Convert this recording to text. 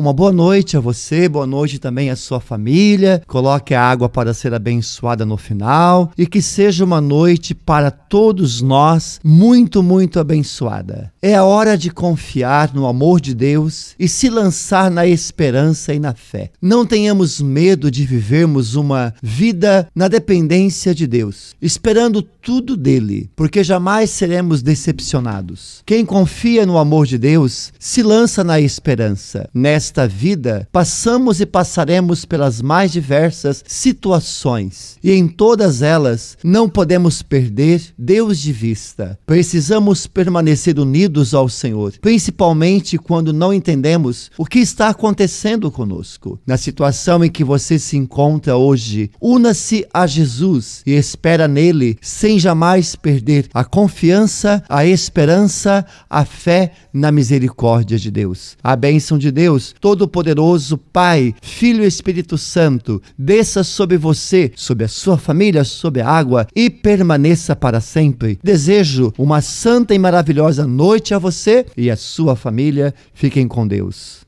Uma boa noite a você, boa noite também à sua família. Coloque a água para ser abençoada no final e que seja uma noite para todos nós muito, muito abençoada. É a hora de confiar no amor de Deus e se lançar na esperança e na fé. Não tenhamos medo de vivermos uma vida na dependência de Deus, esperando tudo dele, porque jamais seremos decepcionados. Quem confia no amor de Deus se lança na esperança. Nesta nesta vida, passamos e passaremos pelas mais diversas situações e em todas elas não podemos perder Deus de vista. Precisamos permanecer unidos ao Senhor, principalmente quando não entendemos o que está acontecendo conosco. Na situação em que você se encontra hoje, una-se a Jesus e espera nele sem jamais perder a confiança, a esperança, a fé na misericórdia de Deus. A bênção de Deus Todo-Poderoso, Pai, Filho e Espírito Santo, desça sobre você, sobre a sua família, sobre a água e permaneça para sempre. Desejo uma santa e maravilhosa noite a você e a sua família. Fiquem com Deus.